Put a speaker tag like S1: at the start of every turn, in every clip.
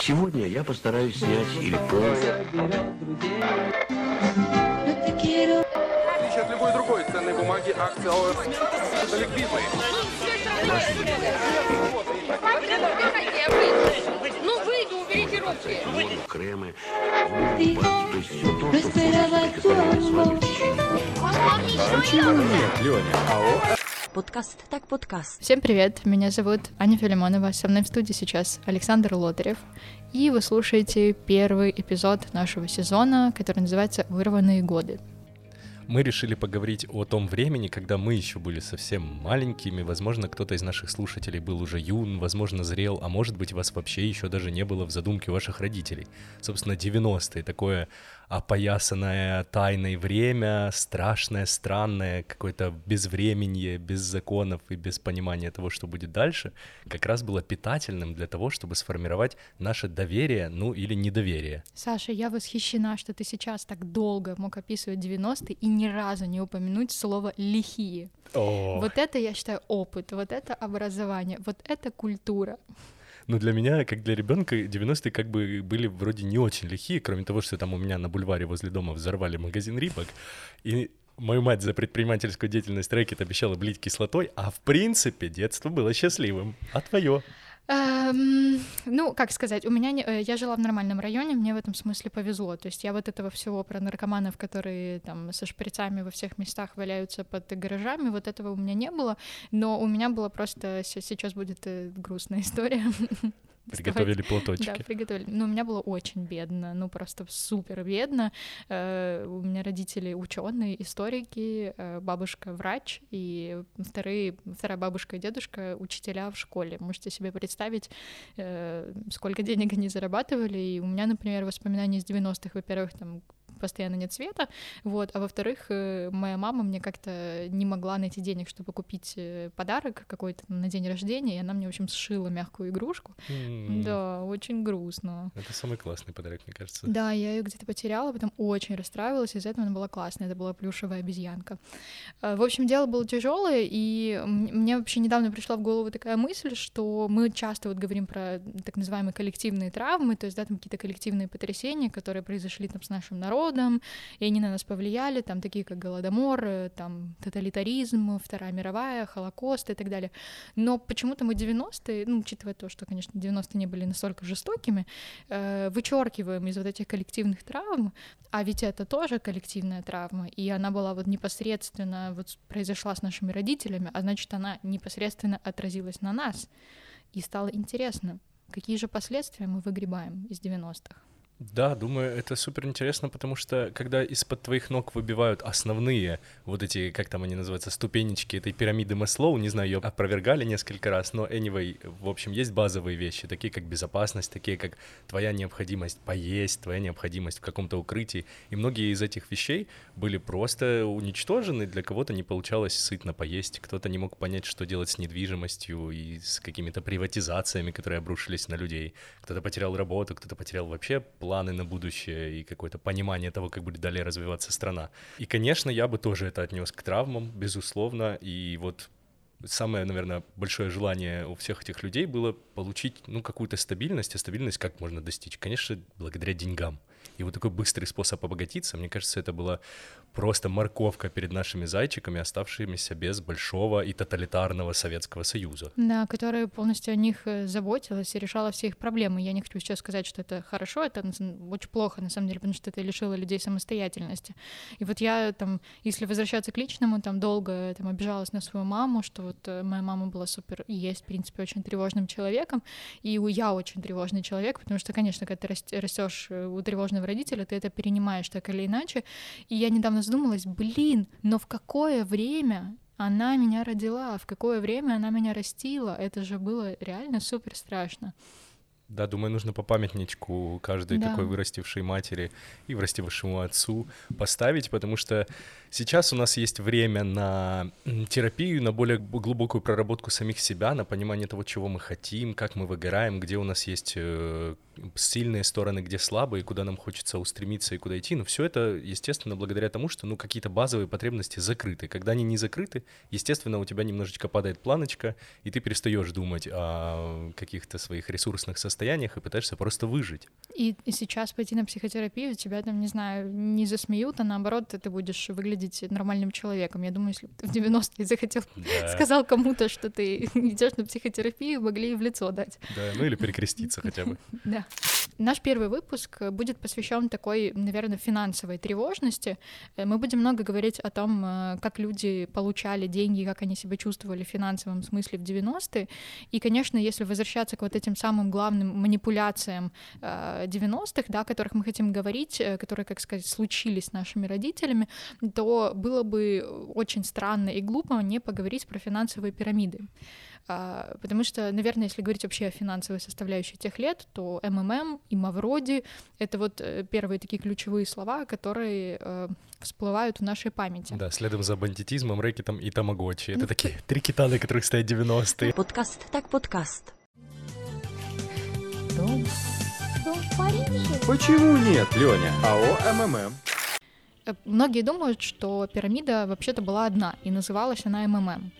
S1: Сегодня я постараюсь снять или полностью.
S2: от любой другой ценной бумаги, акции ОС ликвидные.
S3: Ну выйду, уберите руки.
S1: Кремы, то есть все то, что приготовление с вами в течение.
S4: Подкаст так подкаст.
S5: Всем привет, меня зовут Аня Филимонова, со мной в студии сейчас Александр Лотарев, и вы слушаете первый эпизод нашего сезона, который называется «Вырванные годы».
S6: Мы решили поговорить о том времени, когда мы еще были совсем маленькими. Возможно, кто-то из наших слушателей был уже юн, возможно, зрел, а может быть, вас вообще еще даже не было в задумке ваших родителей. Собственно, 90-е, такое опоясанное тайной время, страшное, странное, какое-то безвременье, без законов и без понимания того, что будет дальше, как раз было питательным для того, чтобы сформировать наше доверие, ну или недоверие.
S5: Саша, я восхищена, что ты сейчас так долго мог описывать 90-е и ни разу не упомянуть слово «лихие».
S6: О,
S5: Вот это, я считаю, опыт, вот это образование, вот это культура.
S6: Ну, для меня, как для ребенка, 90-е как бы были вроде не очень лихие, кроме того, что там у меня на бульваре возле дома взорвали магазин Рибок, и мою мать за предпринимательскую деятельность рэкет обещала блить кислотой, а в принципе детство было счастливым. А твое?
S5: Эм, ну, как сказать, у меня не- э, я жила в нормальном районе, мне в этом смысле повезло. То есть я вот этого всего про наркоманов, которые там со шприцами во всех местах валяются под гаражами, вот этого у меня не было. Но у меня была просто се- сейчас будет э, грустная история.
S6: Приготовили
S5: Да,
S6: платочки.
S5: приготовили. Но у меня было очень бедно, ну просто супер бедно. Э, У меня родители ученые, историки, э, бабушка врач, и вторые, вторая бабушка и дедушка учителя в школе. Можете себе представить, э, сколько денег они зарабатывали. И у меня, например, воспоминания из 90-х, во-первых, там постоянно нет света, вот, а во-вторых, э, моя мама мне как-то не могла найти денег, чтобы купить э, подарок какой-то на день рождения, и она мне, в общем, сшила мягкую игрушку,
S6: М,
S5: да, очень грустно.
S6: Это самый классный подарок, мне кажется.
S5: Да, я ее где-то потеряла, потом очень расстраивалась, из-за этого она была классная. Это была плюшевая обезьянка. Э, В общем, дело было тяжелое, и мне вообще недавно пришла в голову такая мысль, что мы часто вот говорим про так называемые коллективные травмы, то есть, да, там какие-то коллективные потрясения, которые произошли там с нашим народом, и они на нас повлияли, там такие как Голодомор, э, там тоталитаризм, Вторая мировая, Холокост и так далее. Но почему-то мы 90-е, ну, учитывая то, что, конечно, 90-е не были настолько жестокими, э, вычеркиваем из вот этих коллективных травм, а ведь это тоже коллективная травма, и она была вот непосредственно вот произошла с нашими родителями, а значит, она непосредственно отразилась на нас. И стало интересно, какие же последствия мы выгребаем из 90-х.
S6: Да, думаю, это супер интересно, потому что когда из-под твоих ног выбивают основные вот эти, как там они называются, ступенечки этой пирамиды Маслоу, не знаю, ее опровергали несколько раз, но anyway, в общем, есть базовые вещи, такие как безопасность, такие как твоя необходимость поесть, твоя необходимость в каком-то укрытии, и многие из этих вещей были просто уничтожены, для кого-то не получалось сытно поесть, кто-то не мог понять, что делать с недвижимостью и с какими-то приватизациями, которые обрушились на людей, кто-то потерял работу, кто-то потерял вообще планы на будущее и какое-то понимание того, как будет далее развиваться страна. И, конечно, я бы тоже это отнес к травмам, безусловно, и вот самое, наверное, большое желание у всех этих людей было получить, ну, какую-то стабильность, а стабильность как можно достичь? Конечно, благодаря деньгам. И вот такой быстрый способ обогатиться, мне кажется, это была просто морковка перед нашими зайчиками, оставшимися без большого и тоталитарного Советского Союза.
S5: Да, которая полностью о них э, заботилась и решала все их проблемы. Я не хочу сейчас сказать, что это хорошо, это очень плохо, на самом деле, потому что это лишило людей самостоятельности. И вот я там, если возвращаться к личному, там долго там обижалась на свою маму, что вот э, моя мама была супер и есть, в принципе, очень тревожным человеком, и я очень тревожный человек, потому что, конечно, когда ты растешь у тревожного родителя, ты это перенимаешь так или иначе. И я недавно задумалась, блин, но в какое время она меня родила, в какое время она меня растила. Это же было реально супер страшно.
S6: Да, думаю, нужно по памятничку каждой
S5: Да.
S6: такой вырастившей матери и вырастившему отцу поставить, потому что сейчас у нас есть время на терапию, на более глубокую проработку самих себя, на понимание того, чего мы хотим, как мы выгораем, где у нас есть э, сильные стороны, где слабые, куда нам хочется устремиться и куда идти. Но все это, естественно, благодаря тому, что ну, какие-то базовые потребности закрыты. Когда они не закрыты, естественно, у тебя немножечко падает планочка, и ты перестаешь думать о каких-то своих ресурсных состояниях, состояниях и пытаешься просто выжить.
S5: И, и сейчас пойти на психотерапию, тебя там, не знаю, не засмеют, а наоборот, ты будешь выглядеть нормальным человеком. Я думаю, если бы ты в 90-е захотел,
S6: Да.
S5: сказал кому-то, что ты идешь на психотерапию, могли и в лицо дать.
S6: Да, ну или перекреститься хотя бы.
S5: Да. Наш первый выпуск будет посвящен такой, наверное, финансовой тревожности. Э, Мы будем много говорить о том, э, как люди получали деньги, как они себя чувствовали в финансовом смысле в 90-е. И, конечно, если возвращаться к вот этим самым главным манипуляциям э, 90-х, да, о которых мы хотим говорить, э, которые, как сказать, случились с нашими родителями, то было бы очень странно и глупо не поговорить про финансовые пирамиды. А, Потому что, наверное, если говорить вообще о финансовой составляющей тех лет, то МММ и Мавроди — это вот э, первые такие ключевые слова, которые э, всплывают в нашей памяти.
S6: Да, следом за бандитизмом, рэкетом и тамагочи. Это такие три кита, на которых стоят 90-е.
S4: Подкаст так подкаст.
S1: Почему нет, Леня? АО МММ.
S5: Э, Многие думают, что пирамида вообще-то была одна, и называлась она МММ.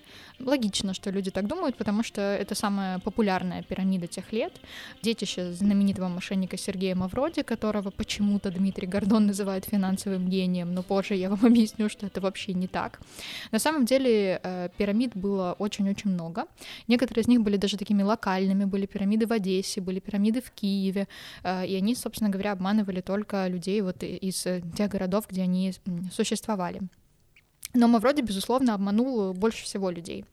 S5: Логично, что люди так думают, потому что это самая популярная пирамида тех лет. Детище знаменитого мошенника Сергея Мавроди, которого почему-то Дмитрий Гордон называет финансовым гением, но позже я вам объясню, что это вообще не так. На самом деле э, пирамид было очень-очень много. Некоторые из них были даже такими локальными. Были пирамиды в Одессе, были пирамиды в Киеве. э, И они, собственно говоря, обманывали только людей вот из тех городов, где они существовали. Но Мавроди, безусловно, обманул больше всего людей.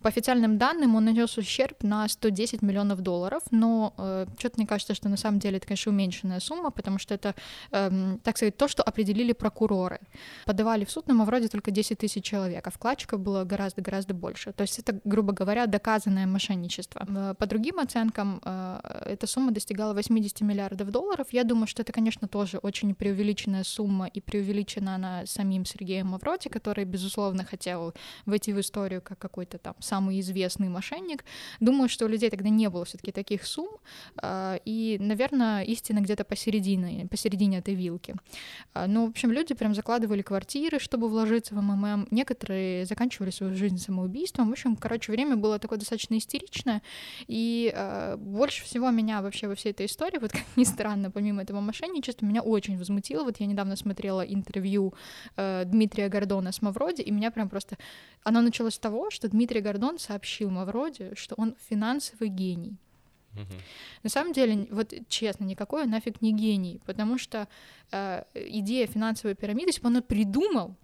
S5: По официальным данным, он нанес ущерб на 110 миллионов долларов, но э, что-то мне кажется, что на самом деле это, конечно, уменьшенная сумма, потому что это, эм, так сказать, то, что определили прокуроры. Подавали в суд на Мавроди только 10 тысяч человек, а вкладчиков было гораздо-гораздо больше. То есть это, грубо говоря, доказанное мошенничество. Э, По другим оценкам, э, эта сумма достигала 80 миллиардов долларов. Я думаю, что это, конечно, тоже очень преувеличенная сумма, и преувеличена она самим Сергеем Мавроди, который, безусловно, хотел войти в историю как какой-то там самый известный мошенник. Думаю, что у людей тогда не было все-таки таких сумм, э, и, наверное, истина где-то посередине, посередине этой вилки. А, Ну, в общем, люди прям закладывали квартиры, чтобы вложиться в МММ. Некоторые заканчивали свою жизнь самоубийством. В общем, короче, время было такое достаточно истеричное. И э, больше всего меня вообще во всей этой истории, вот как ни странно, помимо этого мошенничества, меня очень возмутило. Вот я недавно смотрела интервью э, Дмитрия Гордона с Мавроди, и меня прям просто... Оно началось с того, что Дмитрий Гордон сообщил Мавроди, что он финансовый гений.
S6: Мгм.
S5: На самом деле, вот честно, никакой он нафиг не гений, потому что э, идея финансовой пирамиды, если бы он придумал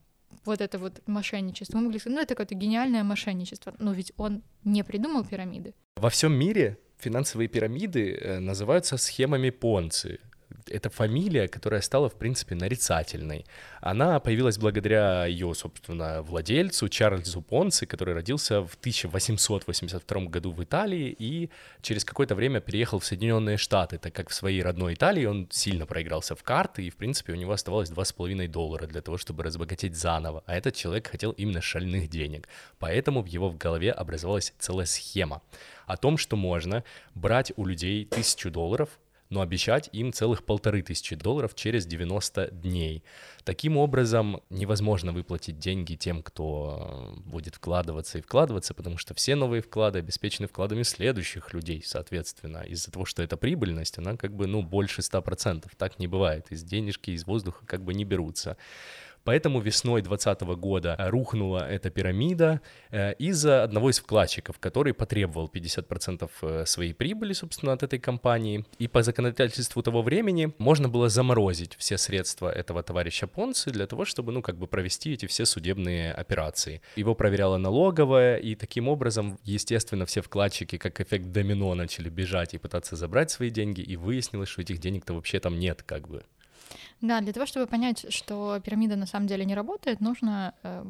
S5: вот это вот мошенничество, мы могли сказать, ну это какое-то гениальное мошенничество, но ведь он не придумал пирамиды.
S6: Во всем мире финансовые пирамиды э, называются схемами Понци. Это фамилия, которая стала, в принципе, нарицательной. Она появилась благодаря ее, собственно, владельцу Чарльзу Понци, который родился в 1882 году в Италии и через какое-то время переехал в Соединенные Штаты, так как в своей родной Италии он сильно проигрался в карты, и, в принципе, у него оставалось 2,5 доллара для того, чтобы разбогатеть заново. А этот человек хотел именно шальных денег. Поэтому в его в голове образовалась целая схема о том, что можно брать у людей тысячу долларов, но обещать им целых полторы тысячи долларов через 90 дней. Таким образом, невозможно выплатить деньги тем, кто э, будет вкладываться и вкладываться, потому что все новые вклады обеспечены вкладами следующих людей, соответственно. Из-за того, что эта прибыльность, она как бы, ну, больше 100%. Так не бывает. Из денежки, из воздуха как бы не берутся. Поэтому весной 2020 года рухнула эта пирамида э, из-за одного из вкладчиков, который потребовал 50% э, своей прибыли, собственно, от этой компании. И по законодательству того времени можно было заморозить все средства этого товарища Понци для того, чтобы, ну, как бы провести эти все судебные операции. Его проверяла налоговая, и таким образом, естественно, все вкладчики, как эффект домино, начали бежать и пытаться забрать свои деньги, и выяснилось, что этих денег-то вообще там нет, как бы.
S5: Да, для того, чтобы понять, что пирамида на самом деле не работает, нужно э,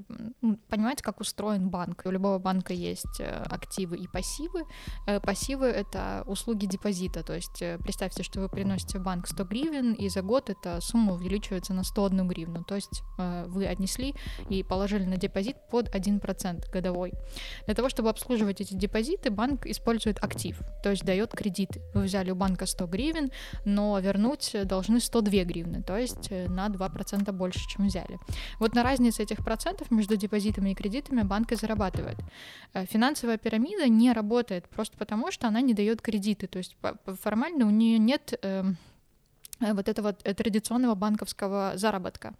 S5: понимать, как устроен банк. У любого банка есть э, активы и пассивы. Э, пассивы — это услуги депозита, то есть э, представьте, что вы приносите в банк 100 гривен, и за год эта сумма увеличивается на 101 гривну, то есть э, вы отнесли и положили на депозит под 1% годовой. Для того, чтобы обслуживать эти депозиты, банк использует актив, то есть дает кредиты. Вы взяли у банка 100 гривен, но вернуть должны 102 гривны, то есть э, на 2% больше, чем взяли. Вот на разнице этих процентов между депозитами и кредитами банк и зарабатывает. Э, финансовая пирамида не работает просто потому, что она не дает кредиты. То есть формально у нее нет эм, вот этого э, традиционного банковского заработка.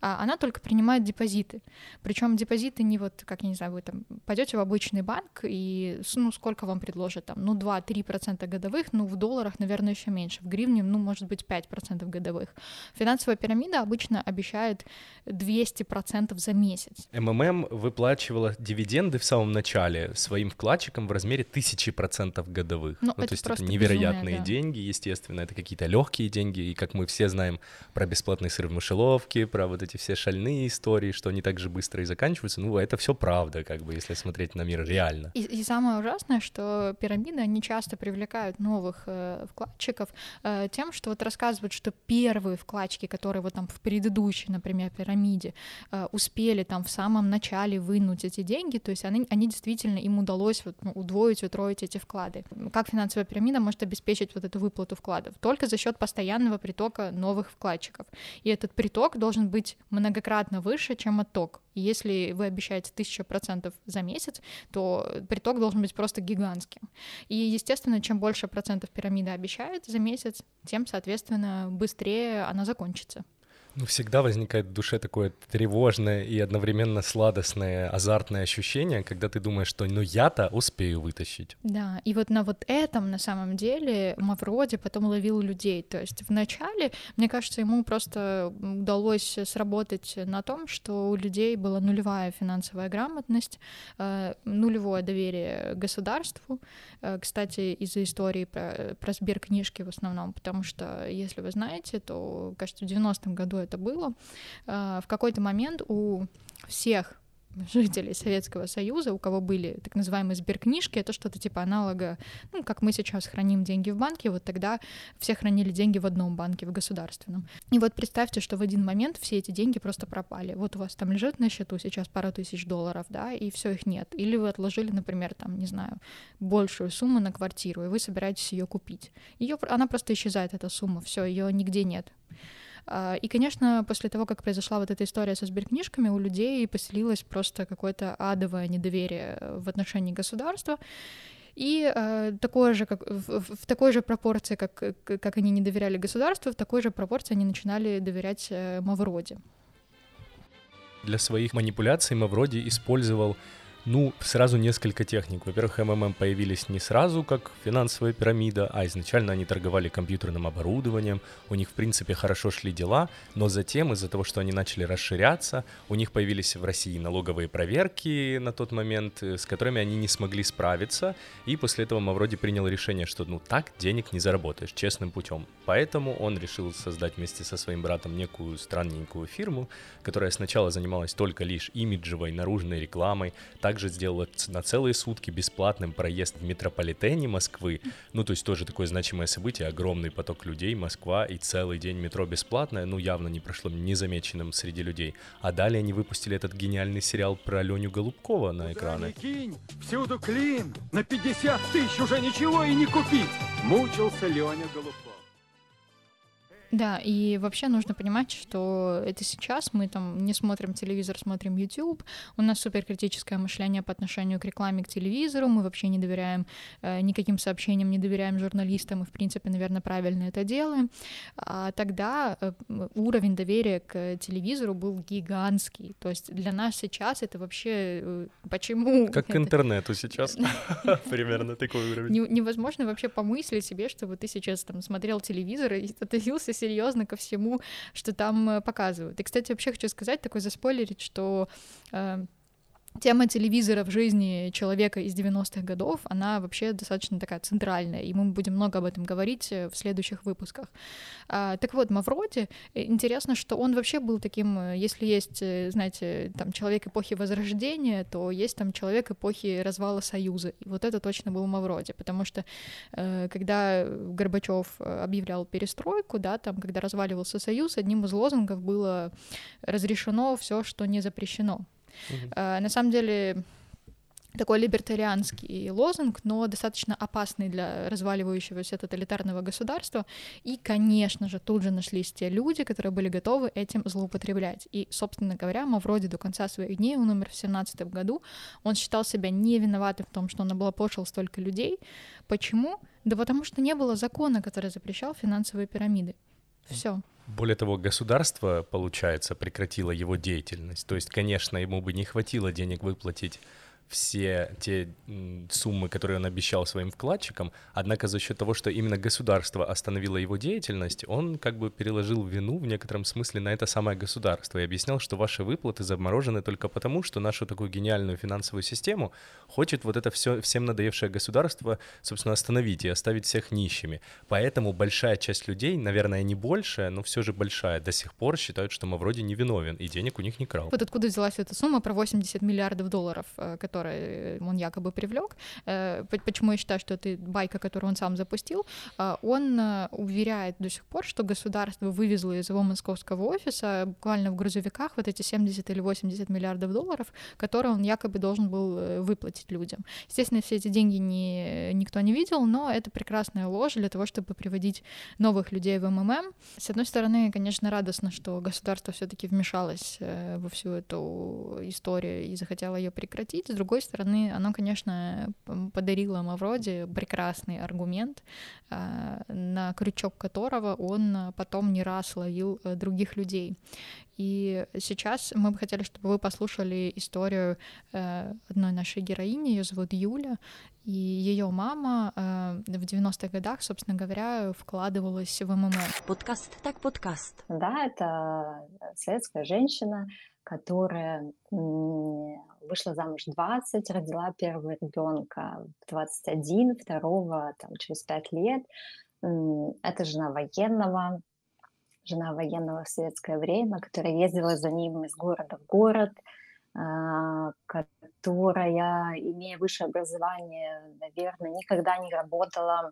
S5: А она только принимает депозиты. Причем депозиты не вот, как я не знаю, вы там пойдете в обычный банк и ну сколько вам предложат там, ну 2-3% годовых, ну в долларах, наверное, еще меньше, в гривне, ну может быть 5% годовых. Финансовая пирамида обычно обещает 200% за месяц.
S6: МММ выплачивала дивиденды в самом начале своим вкладчикам в размере 1000% годовых. Ну, ну то есть это невероятные безумие, да. деньги, естественно, это какие-то легкие деньги, и как мы все знаем про бесплатный сыр в мышеловке, про вот эти все шальные истории, что они так же быстро и заканчиваются, ну, это все правда, как бы, если смотреть на мир реально.
S5: И, и самое ужасное, что пирамиды, они часто привлекают новых э, вкладчиков э, тем, что вот рассказывают, что первые вкладчики, которые вот там в предыдущей, например, пирамиде э, успели там в самом начале вынуть эти деньги, то есть они, они действительно, им удалось вот, ну, удвоить, утроить эти вклады. Как финансовая пирамида может обеспечить вот эту выплату вкладов? Только за счет постоянного постоянного притока новых вкладчиков. И этот приток должен быть многократно выше, чем отток. И если вы обещаете 1000% за месяц, то приток должен быть просто гигантским. И, естественно, чем больше процентов пирамида обещает за месяц, тем, соответственно, быстрее она закончится.
S6: Ну, всегда возникает в душе такое тревожное и одновременно сладостное, азартное ощущение, когда ты думаешь, что ну я-то успею вытащить.
S5: Да, и вот на вот этом на самом деле Мавроди потом ловил людей. То есть вначале, мне кажется, ему просто удалось сработать на том, что у людей была нулевая финансовая грамотность, э, нулевое доверие государству. Э, кстати, из-за истории про, про сберкнижки в основном, потому что, если вы знаете, то, кажется, в 90-м году это было, а, в какой-то момент у всех жителей Советского Союза, у кого были так называемые сберкнижки, это что-то типа аналога, ну, как мы сейчас храним деньги в банке, вот тогда все хранили деньги в одном банке, в государственном. И вот представьте, что в один момент все эти деньги просто пропали. Вот у вас там лежит на счету сейчас пару тысяч долларов, да, и все их нет. Или вы отложили, например, там, не знаю, большую сумму на квартиру, и вы собираетесь ее купить. Ее, она просто исчезает, эта сумма, все, ее нигде нет. А, и, конечно, после того, как произошла вот эта история со сберкнижками, у людей поселилось просто какое-то адовое недоверие в отношении государства. И э, такое же, как, в, в такой же пропорции, как, как они не доверяли государству, в такой же пропорции они начинали доверять э, Мавроди.
S6: Для своих манипуляций Мавроди использовал ну, сразу несколько техник. Во-первых, МММ появились не сразу как финансовая пирамида, а изначально они торговали компьютерным оборудованием, у них, в принципе, хорошо шли дела, но затем из-за того, что они начали расширяться, у них появились в России налоговые проверки на тот момент, э, с которыми они не смогли справиться, и после этого Мавроди принял решение, что ну так денег не заработаешь честным путем. Поэтому он решил создать вместе со своим братом некую странненькую фирму, которая сначала занималась только лишь имиджевой наружной рекламой, также сделала на целые сутки бесплатным проезд в метрополитене Москвы. Ну, то есть тоже такое значимое событие, огромный поток людей, Москва и целый день метро бесплатное, ну, явно не прошло незамеченным среди людей. А далее они выпустили этот гениальный сериал про Леню Голубкова на экраны.
S7: кинь, всюду клин, на 50 тысяч уже ничего и не купить. Мучился Леня Голубков.
S5: Да, и вообще нужно понимать, что это сейчас мы там не смотрим телевизор, смотрим YouTube, у нас суперкритическое мышление по отношению к рекламе, к телевизору, мы вообще не доверяем э, никаким сообщениям, не доверяем журналистам, и, в принципе, наверное, правильно это делаем. А тогда э, уровень доверия к телевизору был гигантский, то есть для нас сейчас это вообще... Э, почему?
S6: Как
S5: к
S6: интернету сейчас, примерно такой уровень.
S5: Невозможно вообще помыслить себе, чтобы ты сейчас там смотрел телевизор и относился серьезно ко всему, что там э, показывают. И, кстати, вообще хочу сказать, такой заспойлерить, что э, тема телевизора в жизни человека из 90-х годов, она вообще достаточно такая центральная, и мы будем много об этом говорить э, в следующих выпусках. А, так вот, Мавроди, э, интересно, что он вообще был таким, э, если есть, знаете, там человек эпохи Возрождения, то есть там человек эпохи развала Союза, и вот это точно был Мавроди, потому что когда Горбачев объявлял перестройку, да, там, когда разваливался Союз, одним из лозунгов было разрешено все, что не запрещено. Uh-huh. На самом деле такой либертарианский лозунг, но достаточно опасный для разваливающегося тоталитарного государства. И, конечно же, тут же нашлись те люди, которые были готовы этим злоупотреблять. И, собственно говоря, Мавроди до конца своих дней, он умер в 17 году, он считал себя не виноватым в том, что он облапошил столько людей. Почему? Да потому что не было закона, который запрещал финансовые пирамиды. Все.
S6: Более того, государство, получается, прекратило его деятельность. То есть, конечно, ему бы не хватило денег выплатить все те суммы, которые он обещал своим вкладчикам, однако за счет того, что именно государство остановило его деятельность, он как бы переложил вину в некотором смысле на это самое государство и объяснял, что ваши выплаты заморожены только потому, что нашу такую гениальную финансовую систему хочет вот это все всем надоевшее государство, собственно, остановить и оставить всех нищими. Поэтому большая часть людей, наверное, не большая, но все же большая, до сих пор считают, что Мавроди невиновен и денег у них не крал.
S5: Вот откуда взялась эта сумма про 80 миллиардов долларов, э, которые который он якобы привлек. Э, почему я считаю, что это байка, которую он сам запустил? Э, он э, уверяет до сих пор, что государство вывезло из его московского офиса буквально в грузовиках вот эти 70 или 80 миллиардов долларов, которые он якобы должен был выплатить людям. Естественно, все эти деньги не, никто не видел, но это прекрасная ложь для того, чтобы приводить новых людей в МММ. С одной стороны, конечно, радостно, что государство все-таки вмешалось во всю эту историю и захотело ее прекратить. С другой другой стороны, оно, конечно, подарило Мавроди прекрасный аргумент, а, на крючок которого он потом не раз ловил э, других людей. И сейчас мы бы хотели, чтобы вы послушали историю э, одной нашей героини, ее зовут Юля, и ее мама э, в 90-х годах, собственно говоря, вкладывалась в МММ.
S4: Подкаст так подкаст.
S8: Да, это советская женщина, которая вышла замуж 20, родила первого ребенка в 21, второго там, через 5 лет. Это жена военного, жена военного в советское время, которая ездила за ним из города в город, а, которая, имея высшее образование, наверное, никогда не работала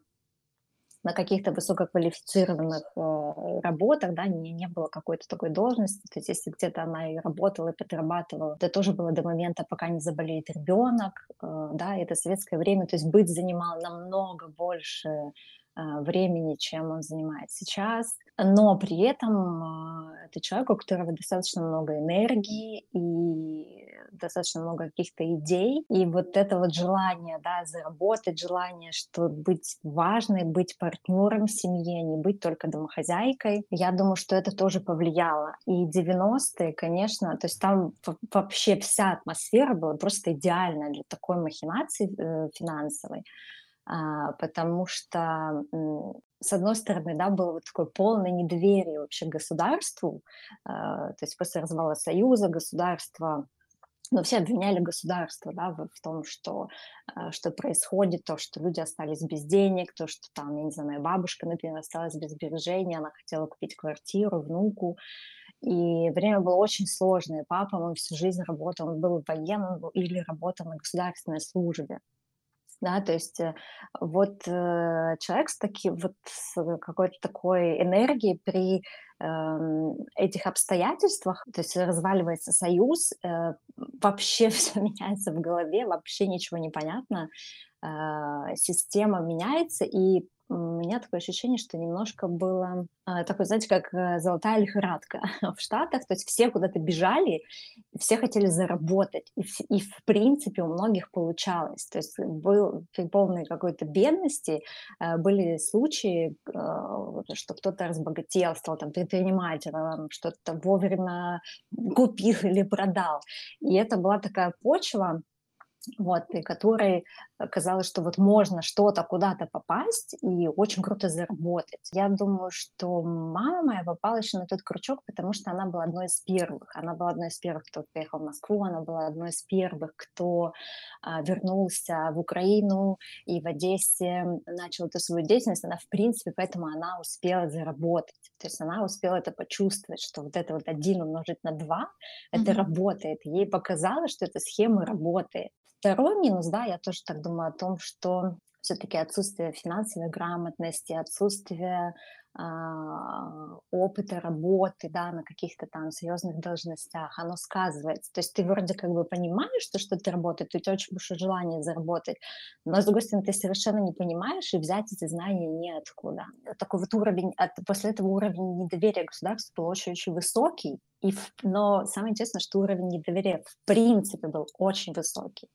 S8: на каких-то высококвалифицированных э, работах, да, не, не было какой-то такой должности, то есть если где-то она и работала, и подрабатывала, это тоже было до момента, пока не заболеет ребенок, э, да, это советское время, то есть быть занимал намного больше э, времени, чем он занимает сейчас, но при этом это человек, у которого достаточно много энергии и достаточно много каких-то идей, и вот это вот желание, да, заработать, желание, что быть важной, быть партнером в семье, не быть только домохозяйкой, я думаю, что это тоже повлияло. И 90-е, конечно, то есть там вообще вся атмосфера была просто идеальная для такой махинации э, финансовой, потому что с одной стороны, да, было вот такое полное недоверие вообще к государству, а, то есть после развала Союза государство но все обвиняли государство да, в, том, что, э, что происходит, то, что люди остались без денег, то, что там, я не знаю, моя бабушка, например, осталась без сбережений, она хотела купить квартиру, внуку, и время было очень сложное. Папа, он всю жизнь работал, он был военным или работал на государственной службе да, то есть э, вот э, человек с таким вот с какой-то такой энергией при э, этих обстоятельствах, то есть разваливается союз, э, вообще все меняется в голове, вообще ничего не понятно, э, система меняется, и у меня такое ощущение, что немножко было э, такое, знаете, как э, золотая лихорадка в Штатах, то есть все куда-то бежали, все хотели заработать, и, и в принципе у многих получалось, то есть был при полной какой-то бедности, э, были случаи, что кто-то разбогател, стал там предпринимателем, что-то вовремя купил или продал, и это была такая почва, вот, при которой казалось, что вот можно что-то куда-то попасть и очень круто заработать. Я думаю, что мама моя попала еще на тот крючок, потому что она была одной из первых. Она была одной из первых, кто приехал в Москву, она была одной из первых, кто а, вернулся в Украину и в Одессе начал эту свою деятельность. Она, в принципе, поэтому она успела заработать. То есть она успела это почувствовать, что вот это вот один умножить на два, mm-hmm. это работает. Ей показалось, что эта схема работает. Второй минус, да, я тоже так думаю о том, что все-таки отсутствие финансовой грамотности, отсутствие опыта работы, да, на каких-то там серьезных должностях, оно сказывается. То есть ты вроде как бы понимаешь, что что-то работает, у тебя очень большое желание заработать, но с другой стороны ты совершенно не понимаешь, и взять эти знания неоткуда. Такой вот уровень, от, после этого уровень недоверия государству был очень-очень высокий, и, но самое интересное, что уровень недоверия в принципе был очень высокий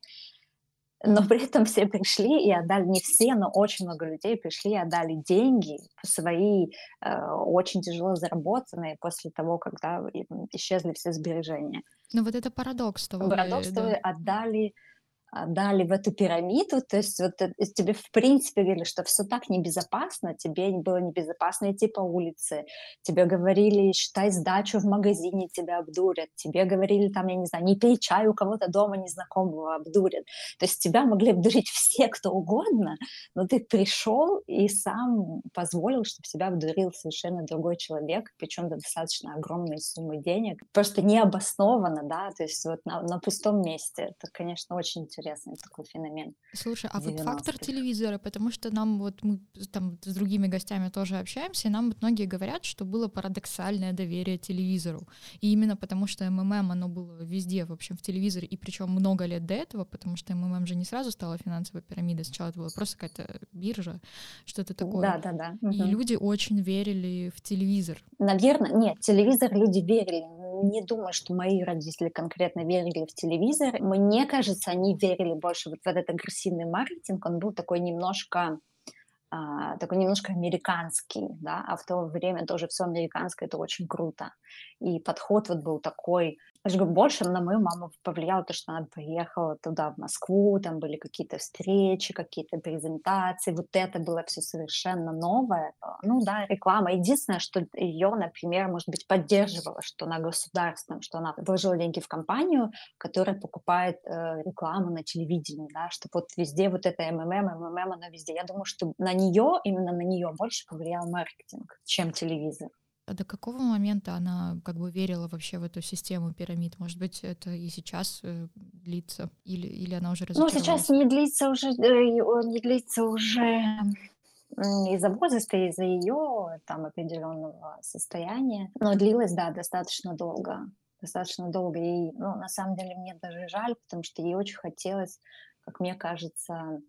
S8: но при этом все пришли и отдали, не все, но очень много людей пришли и отдали деньги свои, э, очень тяжело заработанные после того, когда исчезли все сбережения.
S5: Ну вот это парадокс
S8: того. Парадокс того, да. отдали дали в эту пирамиду, то есть вот тебе в принципе говорили, что все так небезопасно, тебе было небезопасно идти по улице, тебе говорили, считай сдачу в магазине, тебя обдурят, тебе говорили там, я не знаю, не пей чай у кого-то дома незнакомого, обдурят. То есть тебя могли обдурить все, кто угодно, но ты пришел и сам позволил, чтобы себя обдурил совершенно другой человек, причем до достаточно огромной суммы денег, просто необоснованно, да, то есть вот на, на пустом месте. Это, конечно, очень интересно интересный такой феномен.
S5: Слушай, а вот фактор телевизора, потому что нам вот мы там с другими гостями тоже общаемся, и нам многие говорят, что было парадоксальное доверие телевизору. И именно потому что МММ, оно было везде, в общем, в телевизоре, и причем много лет до этого, потому что МММ же не сразу стала финансовой пирамидой, сначала это была просто какая-то биржа, что-то такое.
S8: Да, да, да.
S5: И угу. люди очень верили в телевизор.
S8: Наверное, нет, телевизор люди верили, не думаю, что мои родители конкретно верили в телевизор. Мне кажется, они верили больше вот в этот агрессивный маркетинг. Он был такой немножко а, такой немножко американский, да, а в то время тоже все американское, это очень круто. И подход вот был такой, я говорю, больше на мою маму повлияло то, что она приехала туда, в Москву, там были какие-то встречи, какие-то презентации, вот это было все совершенно новое. Ну да, реклама. Единственное, что ее, например, может быть, поддерживала, что она государственном, что она вложила деньги в компанию, которая покупает э, рекламу на телевидении, да, что вот везде вот это МММ, МММ, она везде. Я думаю, что на нее, именно на нее больше повлиял маркетинг, чем телевизор.
S5: А до какого момента она как бы верила вообще в эту систему пирамид? Может быть, это и сейчас э, длится? Или, или она уже
S8: Ну, сейчас не длится уже, э, не длится уже из-за возраста, из-за ее там определенного состояния. Но длилось, да, достаточно долго. Достаточно долго. И, ну, на самом деле, мне даже жаль, потому что ей очень хотелось, как мне кажется,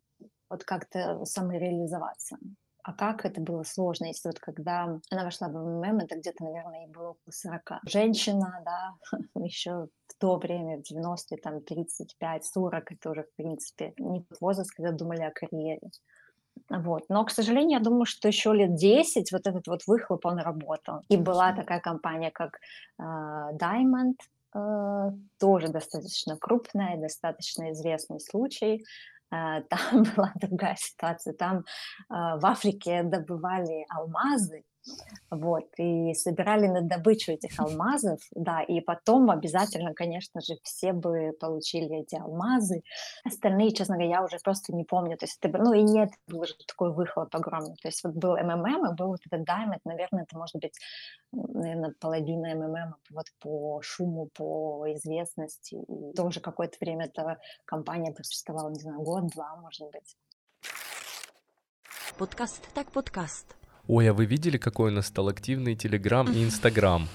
S8: вот как-то самореализоваться. А как это было сложно, если вот когда она вошла в МММ, это где-то, наверное, ей было около 40. Женщина, да, еще в то время, в 90-е, там, 35-40, это уже, в принципе, не тот возраст, когда думали о карьере. Вот. Но, к сожалению, я думаю, что еще лет 10 вот этот вот выхлоп, он работал. И была такая компания, как э, Diamond, тоже достаточно крупная, достаточно известный случай. Э, там была другая ситуация. Там э, в Африке добывали алмазы, вот, и собирали на добычу этих алмазов, да, и потом обязательно, конечно же, все бы получили эти алмазы. Остальные, честно говоря, я уже просто не помню, то есть это, ну и нет, был уже такой выхлоп огромный, то есть вот был МММ и был вот этот Diamond, наверное, это может быть, наверное, половина МММ вот по шуму, по известности, и тоже какое-то время эта компания просуществовала, не знаю, год-два, может быть.
S4: Подкаст так подкаст.
S6: Ой, а вы видели, какой у нас стал активный Телеграм и Инстаграм?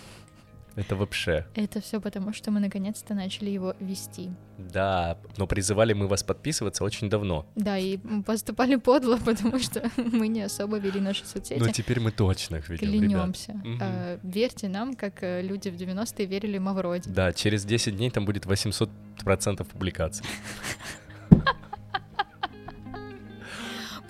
S6: Это вообще.
S5: Это все потому, что мы наконец-то начали его вести.
S6: Да, но призывали мы вас подписываться очень давно.
S5: Да, и поступали подло, потому что мы не особо вели наши соцсети.
S6: Но теперь мы точно их ведем,
S5: Клянемся. Угу. А, верьте нам, как э, люди в 90-е верили Мавроди.
S6: Да, через 10 дней там будет 800% публикаций.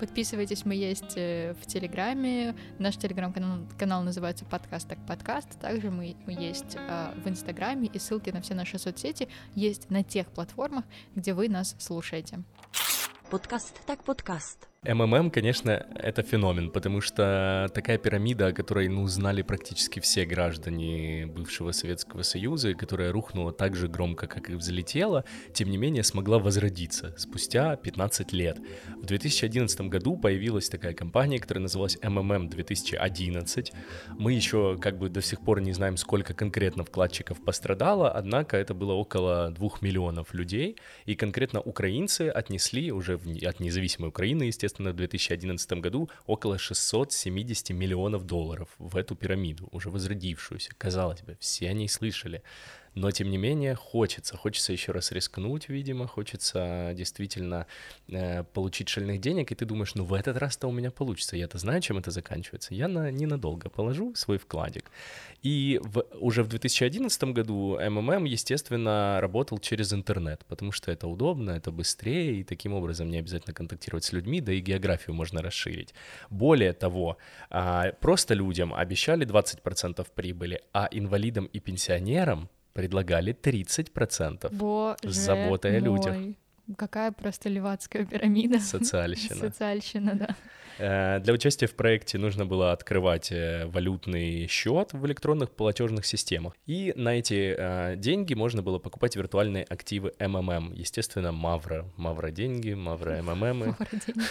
S5: Подписывайтесь, мы есть э, в Телеграме. Наш Телеграм-канал канал называется «Подкаст так подкаст». Также мы, мы есть э, в Инстаграме, и ссылки на все наши соцсети есть на тех платформах, где вы нас слушаете.
S4: Подкаст так подкаст.
S6: МММ, конечно, это феномен, потому что такая пирамида, о которой, ну, знали практически все граждане бывшего Советского Союза, которая рухнула так же громко, как и взлетела, тем не менее смогла возродиться спустя 15 лет. В 2011 году появилась такая компания, которая называлась МММ 2011. Мы еще как бы до сих пор не знаем, сколько конкретно вкладчиков пострадало, однако это было около 2 миллионов людей, и конкретно украинцы отнесли уже в, от независимой Украины, естественно, естественно, в 2011 году около 670 миллионов долларов в эту пирамиду, уже возродившуюся. Казалось бы, все о ней слышали. Но, тем не менее, хочется. Хочется еще раз рискнуть, видимо, хочется действительно э, получить шальных денег, и ты думаешь, ну, в этот раз-то у меня получится. Я-то знаю, чем это заканчивается. Я на, ненадолго положу свой вкладик. И в, уже в 2011 году МММ, естественно, работал через интернет, потому что это удобно, это быстрее, и таким образом не обязательно контактировать с людьми, да и географию можно расширить. Более того, э, просто людям обещали 20% прибыли, а инвалидам и пенсионерам предлагали 30%
S5: Боже
S6: с заботой о людях.
S5: Какая просто левацкая пирамида.
S6: Социальщина.
S5: Социальщина, да.
S6: Э, Для участия в проекте нужно было открывать э, валютный счет в электронных платежных системах. И на эти э, деньги можно было покупать виртуальные активы МММ. Естественно, Мавра. Мавра деньги, Мавра МММ.
S5: Воротень.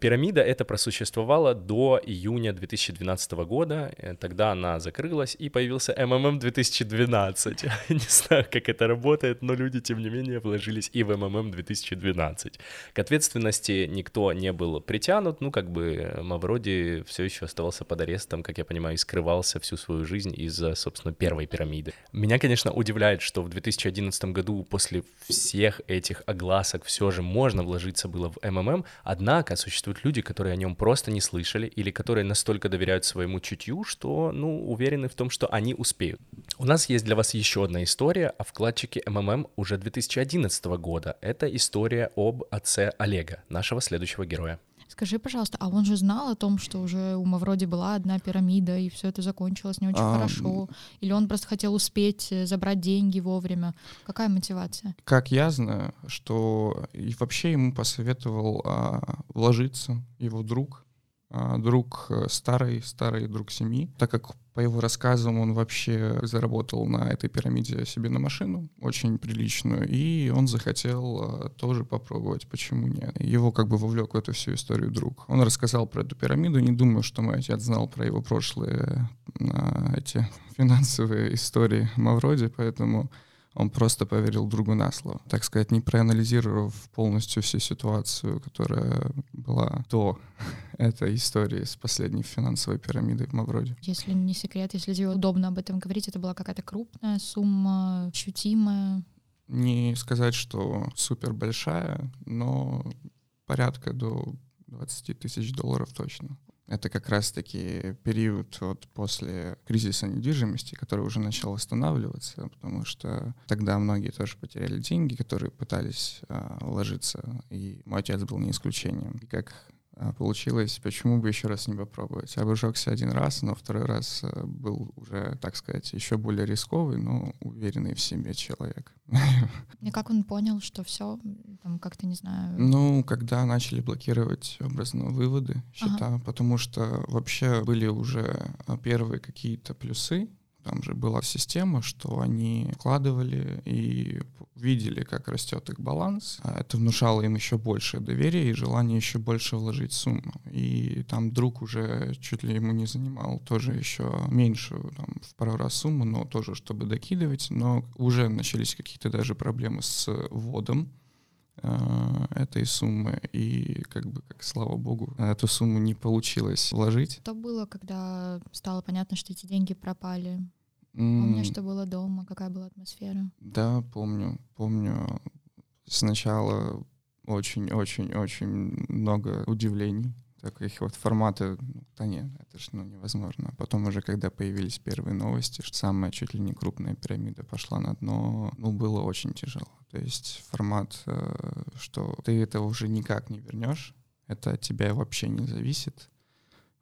S6: Пирамида эта просуществовала до июня 2012 года. Э, Тогда она закрылась, и появился МММ 2012. Не знаю, как это работает, но люди, тем не менее, вложились и в МММ 2012. К ответственности никто не был притянут, ну, как бы Мавроди все еще оставался под арестом, как я понимаю, и скрывался всю свою жизнь из-за, собственно, первой пирамиды. Меня, конечно, удивляет, что в 2011 году после всех этих огласок все же можно вложиться было в МММ, однако существуют люди, которые о нем просто не слышали или которые настолько доверяют своему чутью, что, ну, уверены в том, что они успеют. У нас есть для вас еще одна история о вкладчике МММ уже 2011 года. Это история об отце Олега, нашего следующего героя.
S5: Скажи, пожалуйста, а он же знал о том, что уже у Мавроди была одна пирамида, и все это закончилось не очень
S9: Ам.
S5: хорошо? Или он просто хотел успеть э, забрать деньги вовремя? Какая мотивация?
S9: Как я знаю, что и вообще ему посоветовал а, вложиться его друг, а, друг э, старый, старый друг семьи, так как по его рассказам он вообще заработал на этой пирамиде себе на машину, очень приличную, и он захотел а, тоже попробовать, почему нет. Его как бы вовлек в эту всю историю друг. Он рассказал про эту пирамиду, не думаю, что мой отец знал про его прошлые а, эти финансовые истории Мавроди, поэтому он просто поверил другу на слово. Так сказать, не проанализировав полностью всю ситуацию, которая была до этой истории с последней финансовой пирамидой в Мавроде.
S5: Если не секрет, если тебе удобно об этом говорить, это была какая-то крупная сумма, ощутимая.
S9: Не сказать, что супер большая, но порядка до 20 тысяч долларов точно. Это как раз-таки период вот после кризиса недвижимости, который уже начал восстанавливаться, потому что тогда многие тоже потеряли деньги, которые пытались а, вложиться, и мой отец был не исключением. И как получилось, почему бы еще раз не попробовать? Обжегся один раз, но второй раз а, был уже, так сказать, еще более рисковый, но уверенный в себе человек.
S5: И как он понял, что все, там как-то не знаю.
S9: Ну, когда начали блокировать образно выводы счета, потому что вообще были уже а, первые какие-то плюсы. Там же была система, что они вкладывали и видели, как растет их баланс. А Это внушало им еще больше доверия и желание еще больше вложить сумму. И там друг уже чуть ли ему не занимал тоже еще меньшую, там, в пару раз сумму, но тоже, чтобы докидывать. Но уже начались какие-то даже проблемы с вводом этой суммы, и как бы, как слава богу, эту сумму не получилось вложить.
S5: Что было, когда стало понятно, что эти деньги пропали? Помню,
S9: М,
S5: что было дома, какая была атмосфера?
S9: Да, помню, помню. Сначала очень-очень-очень много удивлений, таких вот формата, ну, да нет, это же ну, невозможно. Потом уже, когда появились первые новости, что самая чуть ли не крупная пирамида пошла на дно, ну, было очень тяжело. То есть формат, э, что ты это уже никак не вернешь, это от тебя вообще не зависит.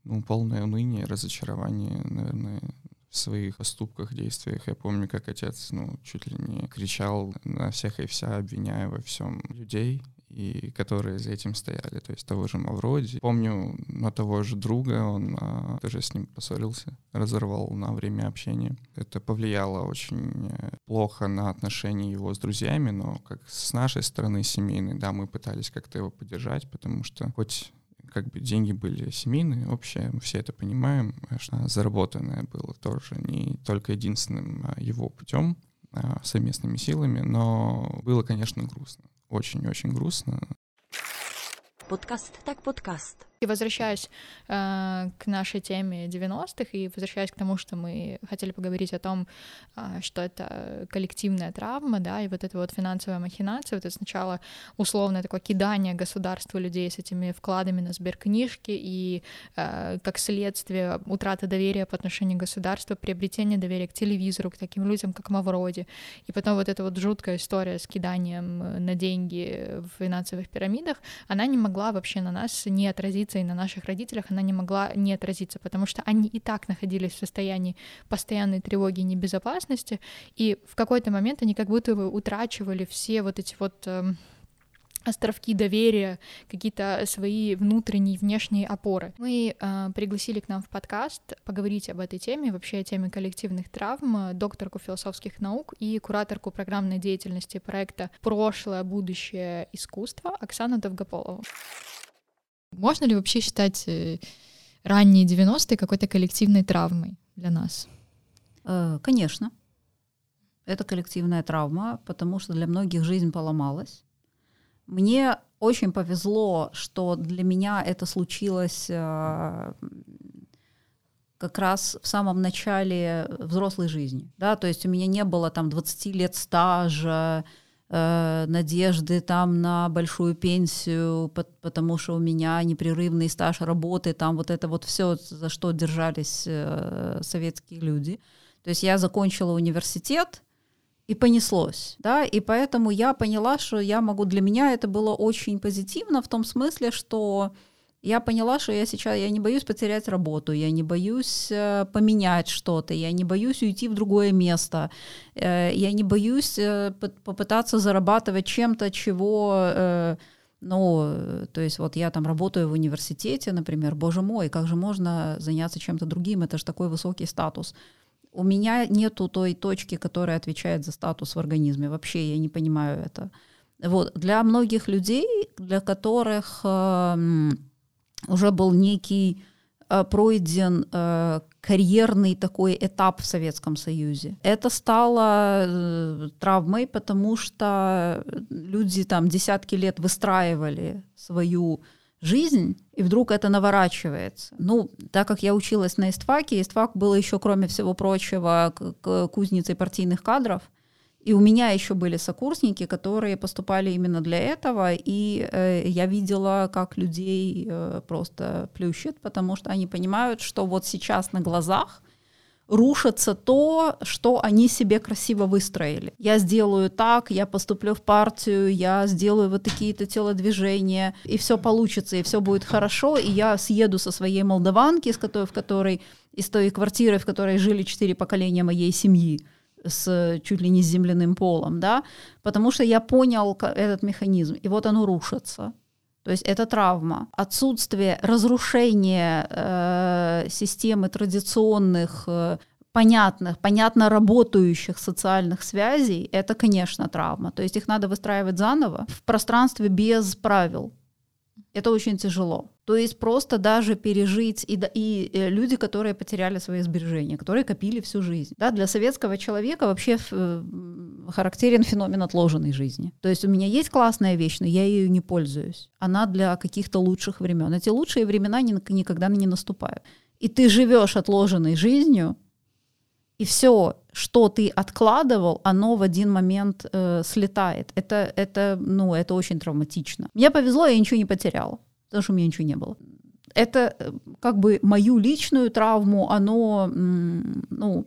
S9: Ну, полное уныние, разочарование, наверное, в своих поступках, действиях. Я помню, как отец, ну, чуть ли не кричал на всех и вся, обвиняя во всем людей, и которые за этим стояли, то есть того же Мавроди. Помню, на того же друга, он а, тоже с ним поссорился, разорвал на время общения. Это повлияло очень э, плохо на отношения его с друзьями, но как с нашей стороны семейной, да, мы пытались как-то его поддержать, потому что хоть как бы деньги были семейные, общие, мы все это понимаем, что заработанное было тоже не только единственным а, его путем, а, совместными силами, но было, конечно, грустно. Очень-очень грустно.
S4: Подкаст так подкаст.
S5: И возвращаясь э, к нашей теме 90-х и возвращаясь к тому, что мы хотели поговорить о том, э, что это коллективная травма, да, и вот эта вот финансовая махинация, вот это сначала условное такое кидание государства людей с этими вкладами на сберкнижки и э, как следствие утрата доверия по отношению к государству, приобретение доверия к телевизору, к таким людям, как Мавроди, и потом вот эта вот жуткая история с киданием на деньги в финансовых пирамидах, она не могла вообще на нас не отразиться отразиться, и на наших родителях она не могла не отразиться, потому что они и так находились в состоянии постоянной тревоги и небезопасности, и в какой-то момент они как будто бы утрачивали все вот эти вот э, островки доверия, какие-то свои внутренние и внешние опоры. Мы э, пригласили к нам в подкаст поговорить об этой теме, вообще о теме коллективных травм, докторку философских наук и кураторку программной деятельности проекта «Прошлое, будущее, искусство» Оксану Довгополову. Можно ли вообще считать э, ранние 90-е какой-то коллективной травмой для нас?
S10: Э, конечно. Это коллективная травма, потому что для многих жизнь поломалась. Мне очень повезло, что для меня это случилось э, как раз в самом начале взрослой жизни. Да? То есть у меня не было там 20 лет стажа, э, надежды там на большую пенсию, потому что у меня непрерывный стаж работы, там вот это вот все, за что держались э, советские люди. То есть я закончила университет, и понеслось, да, и поэтому я поняла, что я могу, для меня это было очень позитивно в том смысле, что я поняла, что я сейчас, я не боюсь потерять работу, я не боюсь э, поменять что-то, я не боюсь уйти в другое место, э, я не боюсь э, попытаться зарабатывать чем-то, чего, ну, то есть вот я там работаю в университете, например, боже мой, как же можно заняться чем-то другим, это же такой высокий статус. У меня нету той точки, которая отвечает за статус в организме, вообще я не понимаю это. Вот, для многих людей, для которых... Э, уже был некий э, пройден э, карьерный такой этап в Советском Союзе. Это стало э, травмой, потому что люди там десятки лет выстраивали свою жизнь, и вдруг это наворачивается. Ну, так как я училась на ИСТФАКе, ИСТФАК был еще, кроме всего прочего, кузницей партийных кадров, и у меня еще были сокурсники, которые поступали именно для этого, и э, я видела, как людей э, просто плющит, потому что они понимают, что вот сейчас на глазах рушится то, что они себе красиво выстроили. Я сделаю так, я поступлю в партию, я сделаю вот такие-то телодвижения, и все получится, и все будет хорошо, и я съеду со своей молдаванки, с которой, в которой, из той квартиры, в которой жили четыре поколения моей семьи, с чуть ли не земляным полом, да, потому что я понял этот механизм, и вот оно рушится. То есть это травма. Отсутствие, разрушение э, системы традиционных, э, понятных, понятно работающих социальных связей, это, конечно, травма. То есть их надо выстраивать заново в пространстве без правил. Это очень тяжело. То есть просто даже пережить и, и э, люди, которые потеряли свои сбережения, которые копили всю жизнь. Да, для советского человека вообще э, характерен феномен отложенной жизни. То есть у меня есть классная вещь, но я ею не пользуюсь. Она для каких-то лучших времен. Эти лучшие времена никогда не наступают. И ты живешь отложенной жизнью, и все, что ты откладывал, оно в один момент э, слетает. Это, это, ну, это очень травматично. Мне повезло, я ничего не потеряла, потому что у меня ничего не было. Это э, как бы мою личную травму, оно, ну,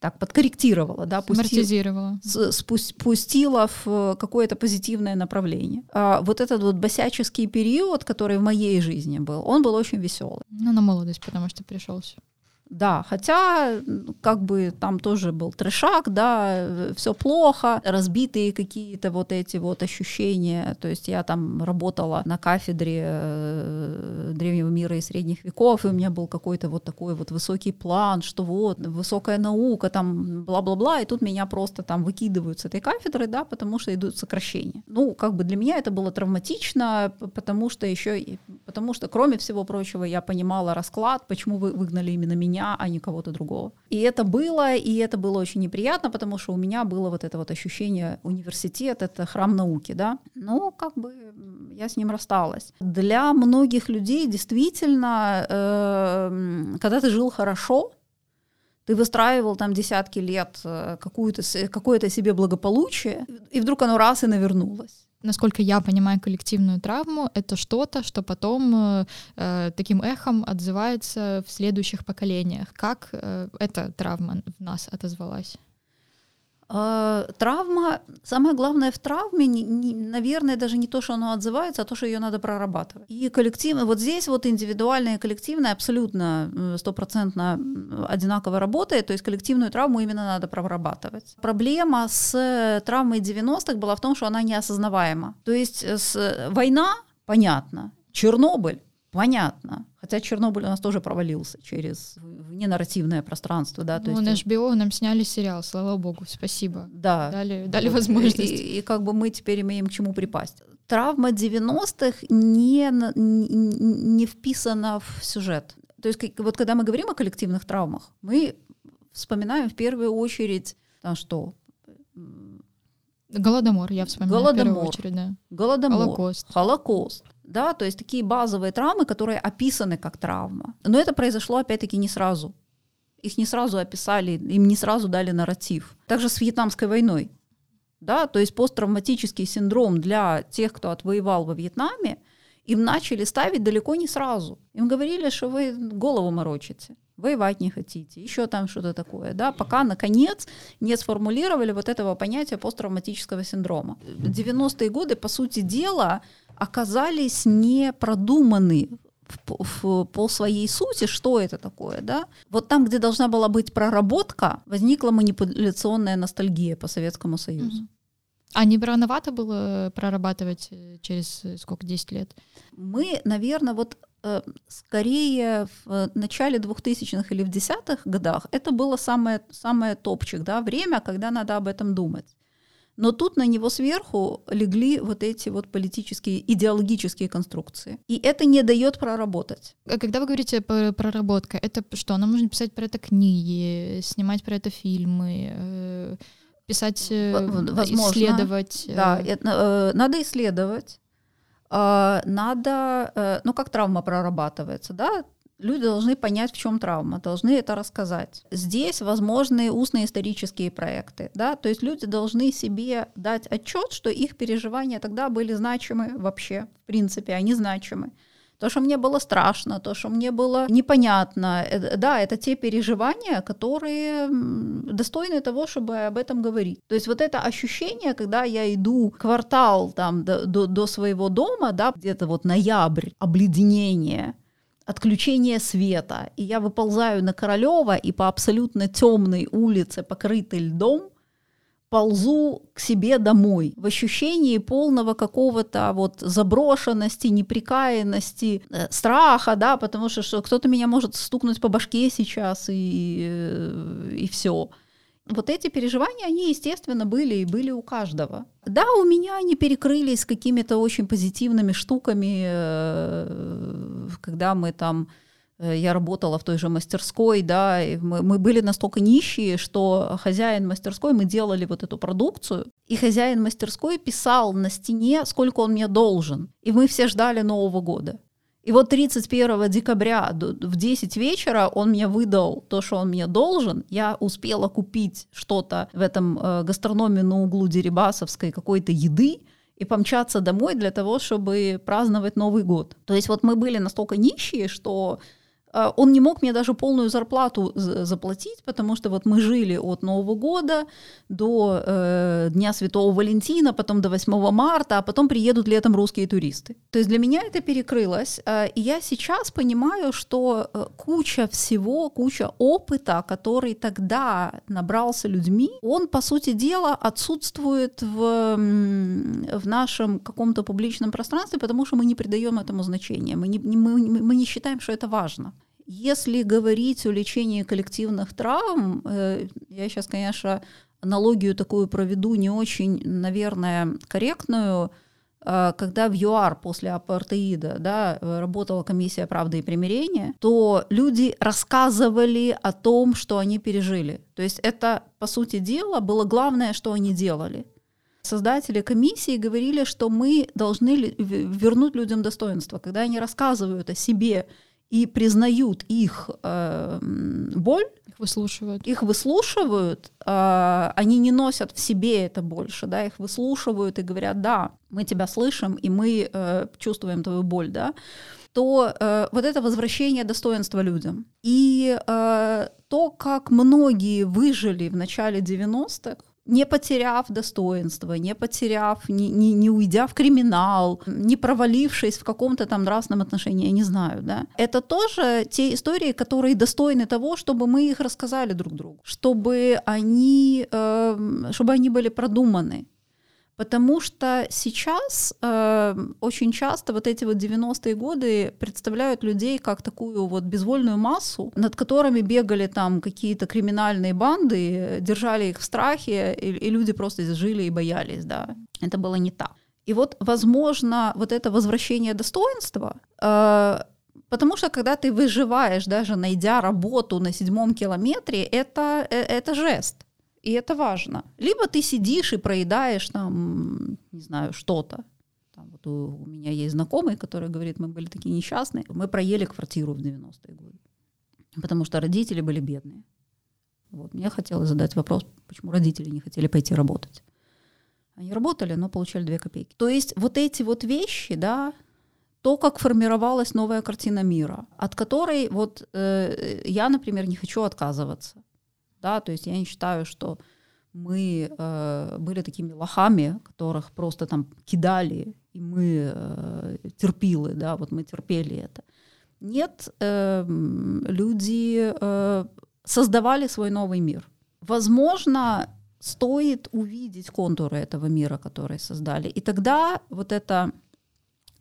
S10: так подкорректировало, да,
S5: пустило,
S10: спустило в э, какое-то позитивное направление. А вот этот вот босяческий период, который в моей жизни был, он был очень веселый.
S5: Ну, на молодость, потому что пришелся.
S10: Да, хотя как бы там тоже был трешак, да, все плохо, разбитые какие-то вот эти вот ощущения. То есть я там работала на кафедре э, древнего мира и средних веков, и у меня был какой-то вот такой вот высокий план, что вот высокая наука, там бла-бла-бла, и тут меня просто там выкидывают с этой кафедры, да, потому что идут сокращения. Ну, как бы для меня это было травматично, потому что еще потому что, кроме всего прочего, я понимала расклад, почему вы выгнали именно меня, а не кого-то другого. И это было, и это было очень неприятно, потому что у меня было вот это вот ощущение университет, это храм науки, да. Но как бы я с ним рассталась. Для многих людей действительно, э, когда ты жил хорошо, ты выстраивал там десятки лет э, какое-то себе благополучие, и вдруг оно раз и навернулось.
S5: Насколько я понимаю коллективную травму, это что-то, что потом э, э таким эхом отзывается в следующих поколениях. Как э, эта травма в нас отозвалась?
S10: Э, травма, самое главное в травме, не, не, наверное, даже не то, что оно отзывается, а то, что ее надо прорабатывать. И коллективно, вот здесь вот индивидуальное и коллективное абсолютно э, стопроцентно одинаково работает, то есть коллективную травму именно надо прорабатывать. Проблема с травмой 90-х была в том, что она неосознаваема. То есть с, война, понятно, Чернобыль, понятно. Хотя Чернобыль у нас тоже провалился через ненарративное пространство, да.
S5: То ну, есть... на HBO нам сняли сериал, слава богу, спасибо.
S10: Да.
S5: Дали, дали возможность.
S10: И, и как бы мы теперь имеем к чему припасть. Травма 90-х не, не, не вписана в сюжет. То есть вот когда мы говорим о коллективных травмах, мы вспоминаем в первую очередь, там что,
S5: Голодомор, я вспоминаю Голодомор, в первую очередь, да.
S10: Голодомор, Холокост. Холокост да, то есть такие базовые травмы, которые описаны как травма. Но это произошло, опять-таки, не сразу. Их не сразу описали, им не сразу дали нарратив. Также с Вьетнамской войной. Да, то есть посттравматический синдром для тех, кто отвоевал во Вьетнаме, им начали ставить далеко не сразу. Им говорили, что вы голову морочите, воевать не хотите, еще там что-то такое, да, пока, наконец, не сформулировали вот этого понятия посттравматического синдрома. 90-е годы, по сути дела, оказались не продуманы в, в, по своей сути, что это такое, да? Вот там, где должна была быть проработка, возникла манипуляционная ностальгия по Советскому Союзу. Mm-hmm.
S5: А не рановато было прорабатывать э, через э, сколько, 10 лет?
S10: Мы, наверное, вот э, скорее в начале 2000-х или в десятых годах это было самое, самое топчик, да, время, когда надо об этом думать. Но тут на него сверху легли вот эти вот политические, идеологические конструкции. И это не дает проработать.
S5: А когда вы говорите про проработка, это что? Нам нужно писать про это книги, снимать про это фильмы, э, писать, э, Возможно, исследовать.
S10: Да, это, надо исследовать. А, надо, ну как травма прорабатывается, да, Люди должны понять, в чем травма, должны это рассказать. Здесь возможны устные исторические проекты. Да? То есть люди должны себе дать отчет, что их переживания тогда были значимы вообще, в принципе, они значимы. То, что мне было страшно, то, что мне было непонятно, э, да, это те переживания, которые достойны того, чтобы об этом говорить. То есть вот это ощущение, когда я иду квартал там до, до, своего дома, да, где-то вот ноябрь, обледенение, отключение света, и я выползаю на Королева и по абсолютно темной улице, покрытой льдом, ползу к себе домой в ощущении полного какого-то вот заброшенности, неприкаянности, э, страха, да, потому что, что кто-то меня может стукнуть по башке сейчас и, э, и все вот эти переживания, они, естественно, были и были у каждого. Да, у меня они перекрылись какими-то очень позитивными штуками, э, когда мы там э, я работала в той же мастерской, да, и мы, мы были настолько нищие, что хозяин мастерской, мы делали вот эту продукцию, и хозяин мастерской писал на стене, сколько он мне должен, и мы все ждали Нового года. И вот 31 декабря в 10 вечера он мне выдал то, что он мне должен. Я успела купить что-то в этом э, гастрономе на углу Дерибасовской, какой-то еды, и помчаться домой для того, чтобы праздновать Новый год. То есть вот мы были настолько нищие, что он не мог мне даже полную зарплату заплатить, потому что вот мы жили от Нового года до э, Дня Святого Валентина, потом до 8 марта, а потом приедут летом русские туристы. То есть для меня это перекрылось, э, и я сейчас понимаю, что э, куча всего, куча опыта, который тогда набрался людьми, он, по сути дела, отсутствует в, в нашем каком-то публичном пространстве, потому что мы не придаем этому значения, мы не, мы, мы не считаем, что это важно. Если говорить о лечении коллективных травм, э, я сейчас, конечно, аналогию такую проведу не очень, наверное, корректную. э, когда в ЮАР после апартеида да, работала комиссия правды и примирения, то люди рассказывали о том, что они пережили. То есть это, по сути дела, было главное, что они делали. Создатели комиссии говорили, что мы должны вернуть людям достоинство. Когда они рассказывают о себе и признают их э, боль,
S5: их выслушивают,
S10: их выслушивают, э, они не носят в себе это больше, да, их выслушивают и говорят, да, мы тебя слышим и мы э, чувствуем твою боль, да, то э, вот это возвращение достоинства людям. И э, то, как многие выжили в начале 90-х, не потеряв достоинство, не потеряв, не, не, не уйдя в криминал, не провалившись в каком-то там нравственном отношении, я не знаю, да. Это тоже те истории, которые достойны того, чтобы мы их рассказали друг другу, чтобы они, э, чтобы они были продуманы, Потому что сейчас э, очень часто вот эти вот 90-е годы представляют людей как такую вот безвольную массу, над которыми бегали там какие-то криминальные банды, держали их в страхе, и, и люди просто жили и боялись, да. Это было не так. И вот, возможно, вот это возвращение достоинства, э, потому что когда ты выживаешь, даже найдя работу на седьмом километре, это, э, это жест и это важно. Либо ты сидишь и проедаешь там, не знаю, что-то. Там вот у, у меня есть знакомый, который говорит, мы были такие несчастные, мы проели квартиру в 90-е годы, потому что родители были бедные. Вот. Мне хотелось задать вопрос, почему родители не хотели пойти работать. Они работали, но получали две копейки. То есть вот эти вот вещи, да, то, как формировалась новая картина мира, от которой вот э, я, например, не хочу отказываться да, то есть я не считаю, что мы э, были такими лохами, которых просто там кидали, и мы э, терпилы, да, вот мы терпели это. Нет, э, люди э, создавали свой новый мир. Возможно, стоит увидеть контуры этого мира, который создали, и тогда вот эта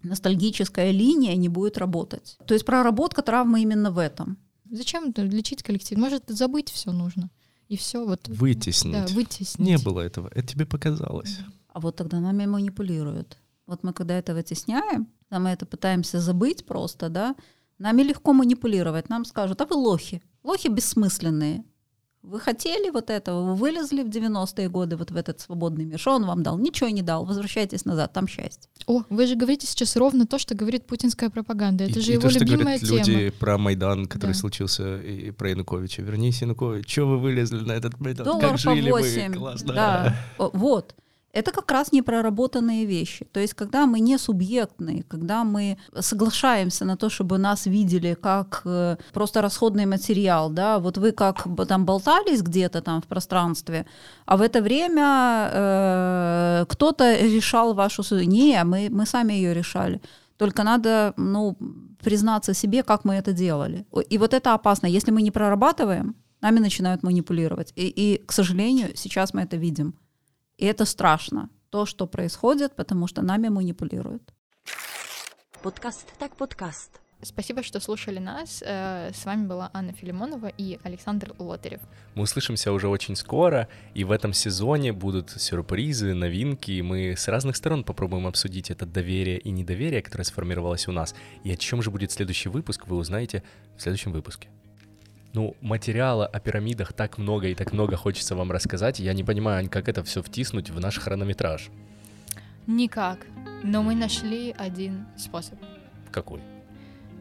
S10: ностальгическая линия не будет работать. То есть проработка травмы именно в этом.
S5: Зачем лечить коллектив? Может, забыть все нужно. И все вот.
S6: Вытеснить. Да, вытеснить. Не было этого. Это тебе показалось.
S10: А вот тогда нами манипулируют. Вот мы когда это вытесняем, да, мы это пытаемся забыть просто, да, нами легко манипулировать. Нам скажут, а вы лохи. Лохи бессмысленные. Вы хотели вот этого, вы вылезли в 90-е годы вот в этот свободный мир. Что он вам дал? Ничего не дал. Возвращайтесь назад, там счастье.
S5: О, вы же говорите сейчас ровно то, что говорит путинская пропаганда. Это
S6: и,
S5: же
S6: и
S5: его
S6: то,
S5: любимая
S6: что
S5: тема.
S6: люди про Майдан, который да. случился, и про Януковича. Вернись, Янукович, что вы вылезли на этот Майдан?
S10: Доллар
S6: как жили
S10: по 8.
S6: вы? Классно.
S10: Да. Вот это как раз непроработанные вещи. То есть, когда мы не субъектные, когда мы соглашаемся на то, чтобы нас видели как э, просто расходный материал, да, вот вы как там болтались где-то там в пространстве, а в это время э, кто-то решал вашу судьбу. Не, мы, мы сами ее решали. Только надо, ну, признаться себе, как мы это делали. И вот это опасно. Если мы не прорабатываем, нами начинают манипулировать. И, и к сожалению, сейчас мы это видим. И это страшно, то, что происходит, потому что нами манипулируют.
S4: Подкаст так подкаст.
S5: Спасибо, что слушали нас. Э, с вами была Анна Филимонова и Александр Лотерев.
S6: Мы услышимся уже очень скоро, и в этом сезоне будут сюрпризы, новинки, и мы с разных сторон попробуем обсудить это доверие и недоверие, которое сформировалось у нас. И о чем же будет следующий выпуск, вы узнаете в следующем выпуске. Ну, материала о пирамидах так много и так много хочется вам рассказать. Я не понимаю, как это все втиснуть в наш хронометраж.
S5: Никак. Но мы нашли один способ.
S6: Какой?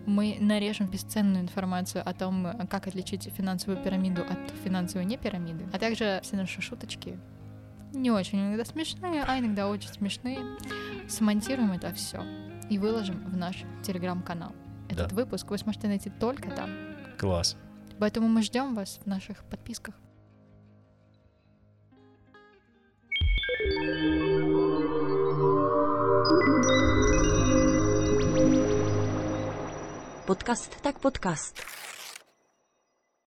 S5: Мы нарежем бесценную информацию о том, как отличить финансовую пирамиду от финансовой не пирамиды, а также все наши шуточки, не очень иногда смешные, а иногда очень смешные. Смонтируем это все и выложим в наш телеграм-канал. Этот да. выпуск вы сможете найти только там.
S6: Класс.
S5: Поэтому мы ждем вас в наших подписках.
S4: Подкаст так подкаст.